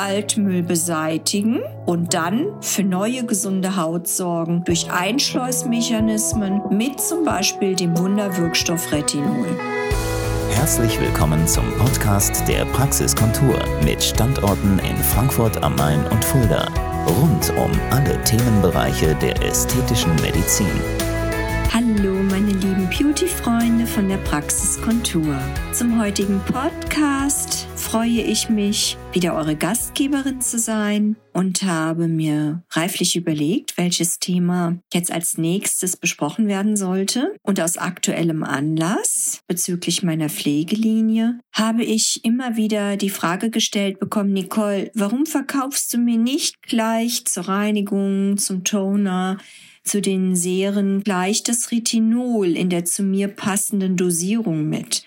Altmüll beseitigen und dann für neue gesunde Haut sorgen durch Einschleusmechanismen mit zum Beispiel dem Wunderwirkstoff Retinol. Herzlich willkommen zum Podcast der Praxiskontur mit Standorten in Frankfurt am Main und Fulda. Rund um alle Themenbereiche der ästhetischen Medizin. Hallo meine lieben Beauty-Freunde von der Praxiskontur. Zum heutigen Podcast freue ich mich, wieder eure Gastgeberin zu sein und habe mir reiflich überlegt, welches Thema jetzt als nächstes besprochen werden sollte. Und aus aktuellem Anlass bezüglich meiner Pflegelinie habe ich immer wieder die Frage gestellt bekommen, Nicole, warum verkaufst du mir nicht gleich zur Reinigung, zum Toner, zu den Serien gleich das Retinol in der zu mir passenden Dosierung mit?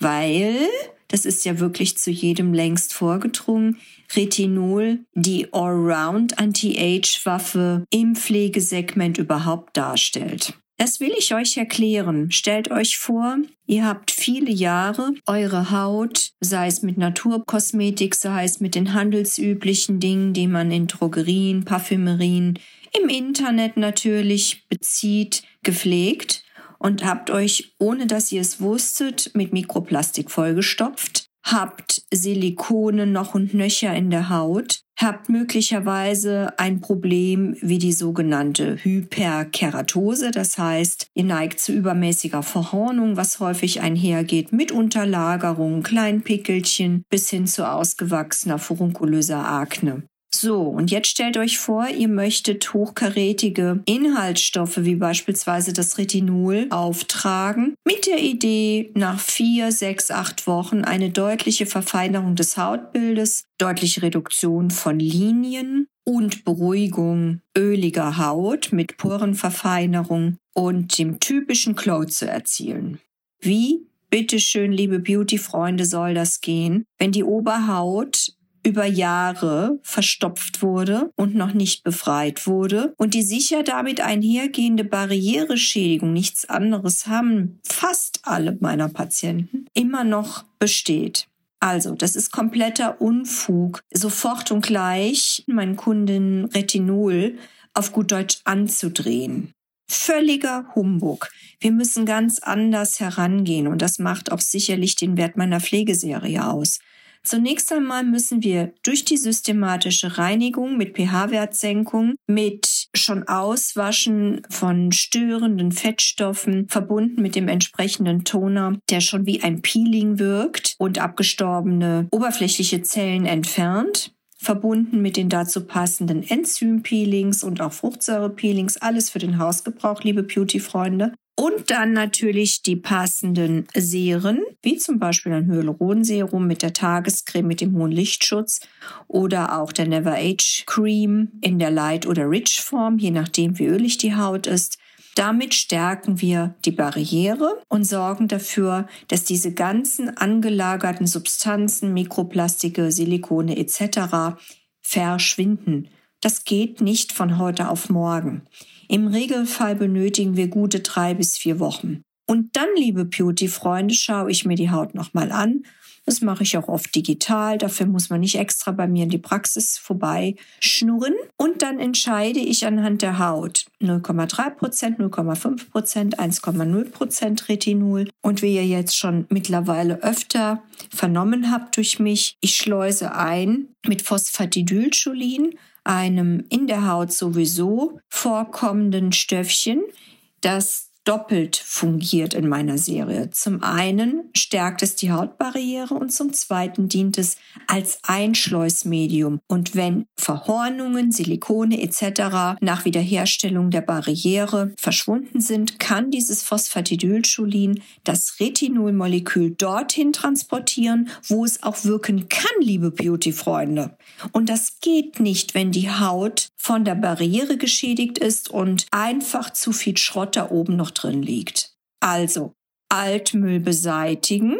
Weil das ist ja wirklich zu jedem längst vorgedrungen, Retinol die Allround Anti-Age-Waffe im Pflegesegment überhaupt darstellt. Das will ich euch erklären. Stellt euch vor, ihr habt viele Jahre eure Haut, sei es mit Naturkosmetik, sei es mit den handelsüblichen Dingen, die man in Drogerien, Parfümerien, im Internet natürlich bezieht, gepflegt und habt euch, ohne dass ihr es wusstet, mit Mikroplastik vollgestopft, habt Silikone noch und nöcher in der Haut, habt möglicherweise ein Problem wie die sogenannte Hyperkeratose, das heißt, ihr neigt zu übermäßiger Verhornung, was häufig einhergeht mit Unterlagerung, kleinen Pickelchen bis hin zu ausgewachsener furunkulöser Akne. So, und jetzt stellt euch vor, ihr möchtet hochkarätige Inhaltsstoffe wie beispielsweise das Retinol auftragen, mit der Idee, nach vier, sechs, acht Wochen eine deutliche Verfeinerung des Hautbildes, deutliche Reduktion von Linien und Beruhigung öliger Haut mit Porenverfeinerung und dem typischen Glow zu erzielen. Wie bitteschön, liebe Beauty-Freunde, soll das gehen, wenn die Oberhaut über Jahre verstopft wurde und noch nicht befreit wurde und die sicher damit einhergehende Barriereschädigung, nichts anderes haben fast alle meiner Patienten, immer noch besteht. Also, das ist kompletter Unfug, sofort und gleich meinen Kunden Retinol auf gut Deutsch anzudrehen. Völliger Humbug. Wir müssen ganz anders herangehen und das macht auch sicherlich den Wert meiner Pflegeserie aus. Zunächst einmal müssen wir durch die systematische Reinigung mit pH-Wertsenkung, mit schon Auswaschen von störenden Fettstoffen, verbunden mit dem entsprechenden Toner, der schon wie ein Peeling wirkt und abgestorbene oberflächliche Zellen entfernt, verbunden mit den dazu passenden Enzympeelings und auch Fruchtsäurepeelings, alles für den Hausgebrauch, liebe Beauty-Freunde. Und dann natürlich die passenden Serien, wie zum Beispiel ein Hyaluronserum mit der Tagescreme mit dem hohen Lichtschutz oder auch der Never Age Cream in der Light oder Rich Form, je nachdem wie ölig die Haut ist. Damit stärken wir die Barriere und sorgen dafür, dass diese ganzen angelagerten Substanzen, Mikroplastike, Silikone etc. verschwinden. Das geht nicht von heute auf morgen. Im Regelfall benötigen wir gute drei bis vier Wochen. Und dann, liebe Beauty-Freunde, schaue ich mir die Haut nochmal an. Das mache ich auch oft digital. Dafür muss man nicht extra bei mir in die Praxis vorbei schnurren. Und dann entscheide ich anhand der Haut 0,3 Prozent, 0,5 Prozent, 1,0 Prozent Retinol. Und wie ihr jetzt schon mittlerweile öfter vernommen habt durch mich, ich schleuse ein mit Phosphatidylcholin einem in der Haut sowieso vorkommenden Stöffchen, das doppelt fungiert in meiner Serie. Zum einen stärkt es die Hautbarriere und zum zweiten dient es als Einschleusmedium. Und wenn Verhornungen, Silikone etc. nach Wiederherstellung der Barriere verschwunden sind, kann dieses Phosphatidylcholin das Retinolmolekül dorthin transportieren, wo es auch wirken kann, liebe Beauty-Freunde. Und das geht nicht, wenn die Haut von der Barriere geschädigt ist und einfach zu viel Schrott da oben noch drin liegt. Also Altmüll beseitigen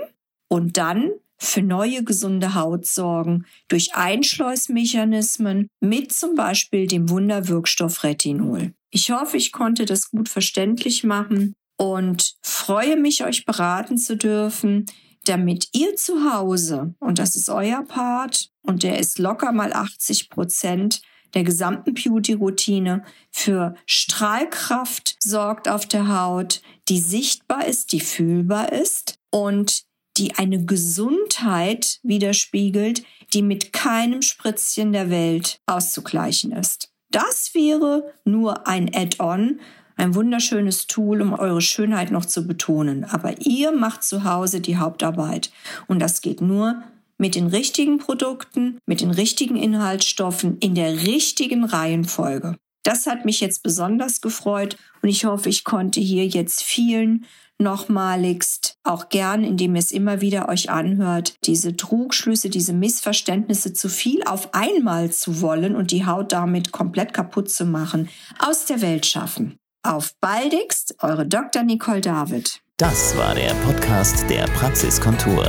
und dann für neue gesunde Haut sorgen durch Einschleusmechanismen mit zum Beispiel dem Wunderwirkstoff Retinol. Ich hoffe, ich konnte das gut verständlich machen und freue mich, euch beraten zu dürfen. damit ihr zu Hause, und das ist euer Part, und der ist locker mal 80 Prozent der gesamten Beauty-Routine, für Strahlkraft sorgt auf der Haut, die sichtbar ist, die fühlbar ist und die eine Gesundheit widerspiegelt, die mit keinem Spritzchen der Welt auszugleichen ist. Das wäre nur ein Add-on, ein wunderschönes Tool, um eure Schönheit noch zu betonen. Aber ihr macht zu Hause die Hauptarbeit. Und das geht nur mit den richtigen Produkten, mit den richtigen Inhaltsstoffen in der richtigen Reihenfolge. Das hat mich jetzt besonders gefreut und ich hoffe, ich konnte hier jetzt vielen nochmaligst, auch gern, indem ihr es immer wieder euch anhört, diese Trugschlüsse, diese Missverständnisse zu viel auf einmal zu wollen und die Haut damit komplett kaputt zu machen, aus der Welt schaffen. Auf baldigst, eure Dr. Nicole David. Das war der Podcast der Praxiskontur.